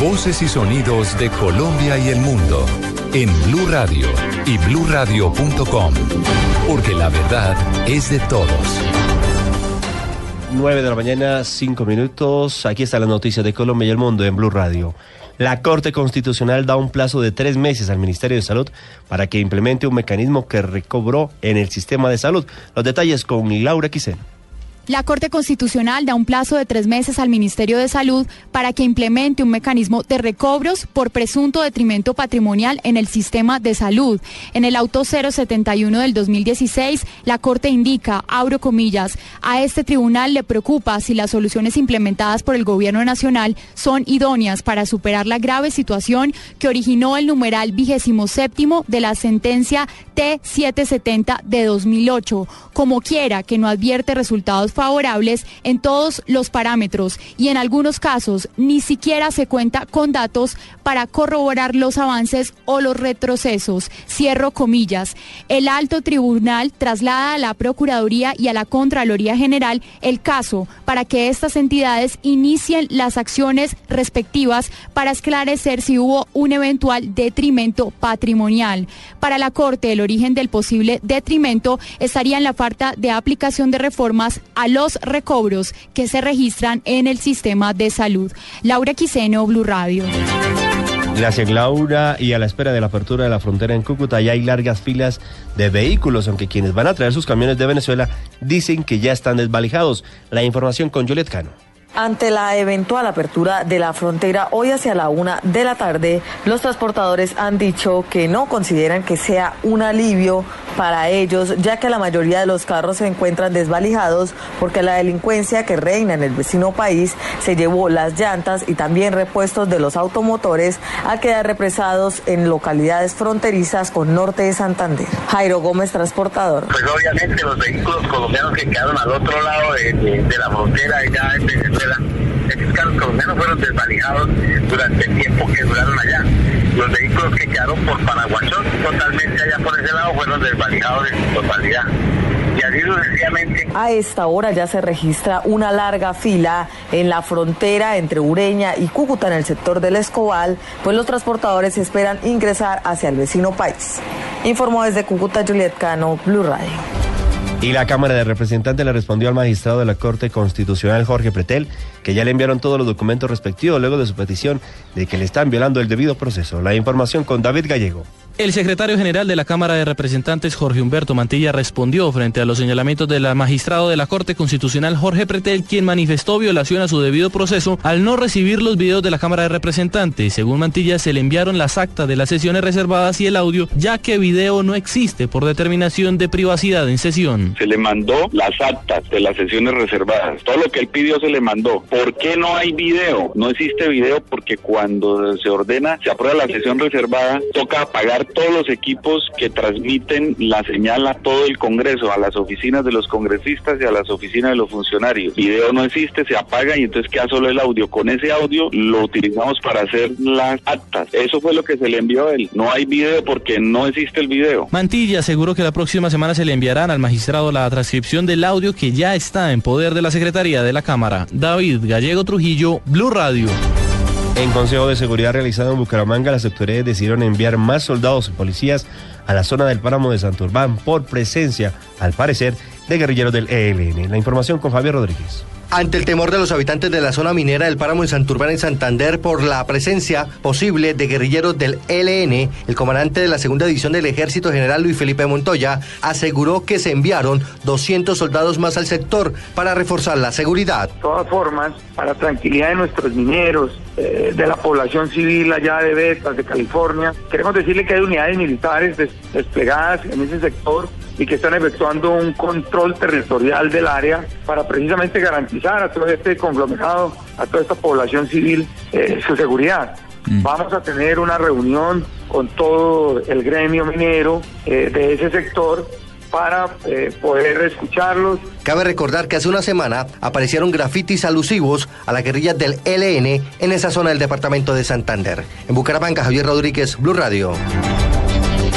Voces y sonidos de Colombia y el mundo en Blue Radio y BlueRadio.com, porque la verdad es de todos. 9 de la mañana, 5 minutos. Aquí está la noticia de Colombia y el mundo en Blue Radio. La Corte Constitucional da un plazo de tres meses al Ministerio de Salud para que implemente un mecanismo que recobró en el sistema de salud. Los detalles con Laura Quisén. La Corte Constitucional da un plazo de tres meses al Ministerio de Salud para que implemente un mecanismo de recobros por presunto detrimento patrimonial en el sistema de salud. En el auto 071 del 2016, la Corte indica, abro comillas, a este tribunal le preocupa si las soluciones implementadas por el Gobierno Nacional son idóneas para superar la grave situación que originó el numeral vigésimo séptimo de la sentencia T770 de 2008, como quiera que no advierte resultados favorables en todos los parámetros y en algunos casos ni siquiera se cuenta con datos para corroborar los avances o los retrocesos. Cierro comillas. El alto tribunal traslada a la Procuraduría y a la Contraloría General el caso para que estas entidades inicien las acciones respectivas para esclarecer si hubo un eventual detrimento patrimonial. Para la Corte, el origen del posible detrimento estaría en la falta de aplicación de reformas a los recobros que se registran en el sistema de salud. Laura Quiseno, Blue Radio. Gracias Laura y a la espera de la apertura de la frontera en Cúcuta ya hay largas filas de vehículos, aunque quienes van a traer sus camiones de Venezuela dicen que ya están desvalijados. La información con Juliet Cano. Ante la eventual apertura de la frontera hoy hacia la una de la tarde, los transportadores han dicho que no consideran que sea un alivio para ellos, ya que la mayoría de los carros se encuentran desvalijados porque la delincuencia que reina en el vecino país se llevó las llantas y también repuestos de los automotores a quedar represados en localidades fronterizas con norte de Santander. Jairo Gómez, transportador. Pues obviamente los vehículos colombianos que quedaron al otro lado de, la frontera ya en Venezuela estos carros colombianos fueron desvalijados durante el tiempo que duraron allá. Los que quedaron por totalmente allá por ese lado, fueron su totalidad. A esta hora ya se registra una larga fila en la frontera entre Ureña y Cúcuta en el sector del Escobal, pues los transportadores esperan ingresar hacia el vecino país. Informó desde Cúcuta Juliet Cano, Blue Radio. Y la Cámara de Representantes le respondió al magistrado de la Corte Constitucional Jorge Pretel que ya le enviaron todos los documentos respectivos luego de su petición de que le están violando el debido proceso. La información con David Gallego. El secretario general de la Cámara de Representantes, Jorge Humberto Mantilla, respondió frente a los señalamientos del magistrado de la Corte Constitucional, Jorge Pretel, quien manifestó violación a su debido proceso al no recibir los videos de la Cámara de Representantes. Según Mantilla, se le enviaron las actas de las sesiones reservadas y el audio, ya que video no existe por determinación de privacidad en sesión. Se le mandó las actas de las sesiones reservadas. Todo lo que él pidió se le mandó. ¿Por qué no hay video? No existe video porque cuando se ordena, se aprueba la sesión reservada, toca apagar todos los equipos que transmiten la señal a todo el Congreso, a las oficinas de los congresistas y a las oficinas de los funcionarios. Video no existe, se apaga y entonces queda solo el audio. Con ese audio lo utilizamos para hacer las actas. Eso fue lo que se le envió a él. No hay video porque no existe el video. Mantilla aseguró que la próxima semana se le enviarán al magistrado la transcripción del audio que ya está en poder de la Secretaría de la Cámara. David Gallego Trujillo, Blue Radio. En Consejo de Seguridad realizado en Bucaramanga, las autoridades decidieron enviar más soldados y policías a la zona del páramo de Santurbán por presencia, al parecer, de guerrilleros del ELN. La información con Javier Rodríguez. Ante el temor de los habitantes de la zona minera del páramo en Santurbán en Santander por la presencia posible de guerrilleros del ELN, el comandante de la segunda división del ejército general Luis Felipe Montoya aseguró que se enviaron 200 soldados más al sector para reforzar la seguridad. De todas formas, para tranquilidad de nuestros mineros, eh, de la población civil allá de Betas, de California, queremos decirle que hay unidades militares des desplegadas en ese sector y que están efectuando un control territorial del área para precisamente garantizar a todo este conglomerado, a toda esta población civil, eh, su seguridad. Vamos a tener una reunión con todo el gremio minero eh, de ese sector para eh, poder escucharlos. Cabe recordar que hace una semana aparecieron grafitis alusivos a la guerrilla del LN en esa zona del departamento de Santander. En Bucaramanga, Javier Rodríguez, Blue Radio.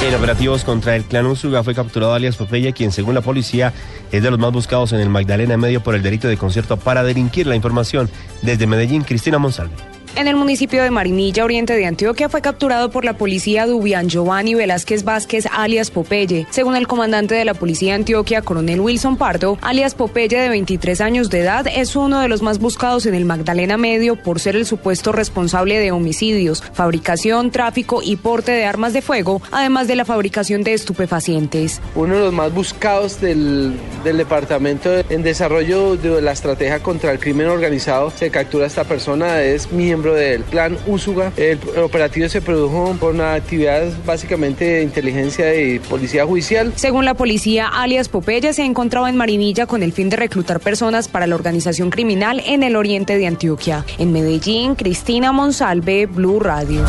En operativos contra el clan Usuga fue capturado alias Popeye, quien según la policía es de los más buscados en el Magdalena Medio por el delito de concierto para delinquir. La información desde Medellín, Cristina Monsalve. En el municipio de Marinilla, oriente de Antioquia, fue capturado por la policía Dubian Giovanni Velázquez Vázquez, alias Popeye. Según el comandante de la policía de Antioquia, coronel Wilson Pardo, alias Popeye, de 23 años de edad, es uno de los más buscados en el Magdalena Medio por ser el supuesto responsable de homicidios, fabricación, tráfico y porte de armas de fuego, además de la fabricación de estupefacientes. Uno de los más buscados del, del departamento en desarrollo de la estrategia contra el crimen organizado, se captura esta persona, es miembro del plan Úsuga. El operativo se produjo con actividades básicamente de inteligencia y policía judicial. Según la policía, alias Popeye se encontraba en Marinilla con el fin de reclutar personas para la organización criminal en el oriente de Antioquia. En Medellín, Cristina Monsalve, Blue Radio.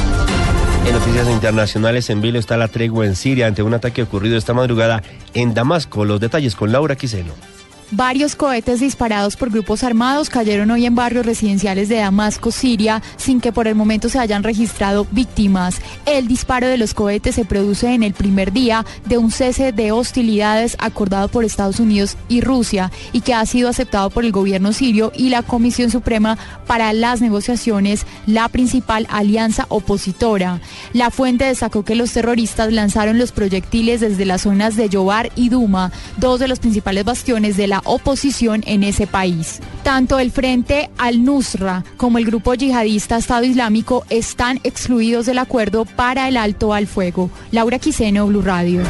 En noticias internacionales, en Vilo está la tregua en Siria ante un ataque ocurrido esta madrugada en Damasco. Los detalles con Laura Quiseno. Varios cohetes disparados por grupos armados cayeron hoy en barrios residenciales de Damasco, Siria, sin que por el momento se hayan registrado víctimas. El disparo de los cohetes se produce en el primer día de un cese de hostilidades acordado por Estados Unidos y Rusia y que ha sido aceptado por el gobierno sirio y la Comisión Suprema para las Negociaciones, la principal alianza opositora. La fuente destacó que los terroristas lanzaron los proyectiles desde las zonas de Yobar y Duma, dos de los principales bastiones de la oposición en ese país. Tanto el Frente al-Nusra como el grupo yihadista Estado Islámico están excluidos del acuerdo para el alto al fuego. Laura Quiseno, Blue Radio.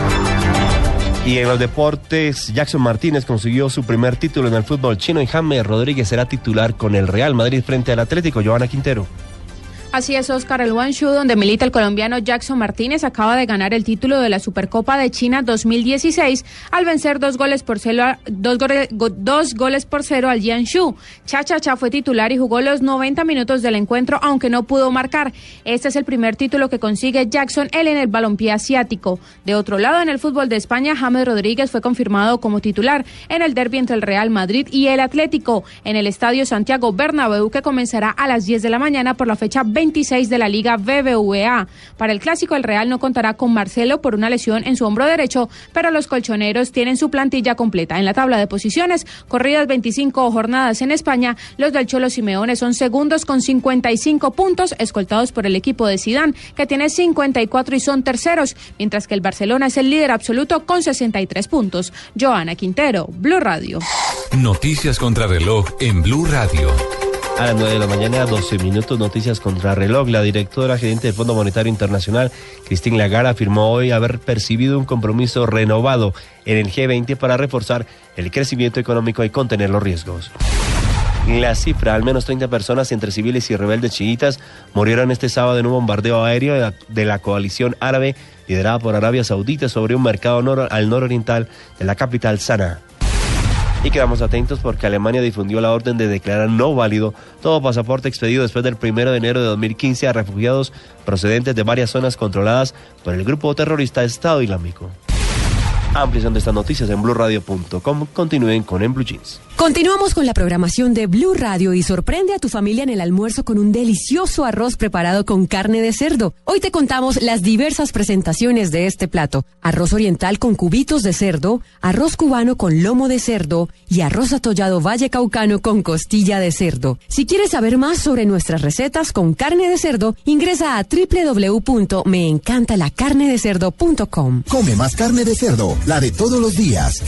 Y en los deportes, Jackson Martínez consiguió su primer título en el fútbol chino y James Rodríguez será titular con el Real Madrid frente al Atlético. Joana Quintero. Así es, Oscar, el Wanshu, donde milita el colombiano Jackson Martínez, acaba de ganar el título de la Supercopa de China 2016 al vencer dos goles por cero, al Jiangsu. Cha Cha Cha fue titular y jugó los 90 minutos del encuentro, aunque no pudo marcar. Este es el primer título que consigue Jackson, él en el balompié asiático. De otro lado, en el fútbol de España, James Rodríguez fue confirmado como titular en el derby entre el Real Madrid y el Atlético en el Estadio Santiago Bernabéu, que comenzará a las 10 de la mañana por la fecha 26 de la Liga BBVA. Para el clásico, el Real no contará con Marcelo por una lesión en su hombro derecho, pero los colchoneros tienen su plantilla completa. En la tabla de posiciones, corridas 25 jornadas en España, los del Cholo Simeone son segundos con 55 puntos, escoltados por el equipo de Sidán, que tiene 54 y son terceros, mientras que el Barcelona es el líder absoluto con 63 puntos. Joana Quintero, Blue Radio. Noticias contra reloj en Blue Radio. A las 9 de la mañana, 12 minutos, noticias contra reloj. La directora gerente del Fondo Monetario Internacional, Christine Lagarde, afirmó hoy haber percibido un compromiso renovado en el G20 para reforzar el crecimiento económico y contener los riesgos. La cifra, al menos 30 personas entre civiles y rebeldes chiitas murieron este sábado en un bombardeo aéreo de la, coalición árabe liderada por Arabia Saudita sobre un mercado al nororiental de la capital Sanaa. Y quedamos atentos porque Alemania difundió la orden de declarar no válido todo pasaporte expedido después del 1 de enero de 2015 a refugiados procedentes de varias zonas controladas por el grupo terrorista Estado Islámico. Ampliación de estas noticias en blueradio.com. Continúen con En Blue Jeans. Continuamos con la programación de Blue Radio y sorprende a tu familia en el almuerzo con un delicioso arroz preparado con carne de cerdo. Hoy te contamos las diversas presentaciones de este plato. Arroz oriental con cubitos de cerdo, arroz cubano con lomo de cerdo y arroz atollado valle caucano con costilla de cerdo. Si quieres saber más sobre nuestras recetas con carne de cerdo, ingresa a www.meencantalacarnedecerdo.com. Come más carne de cerdo, la de todos los días.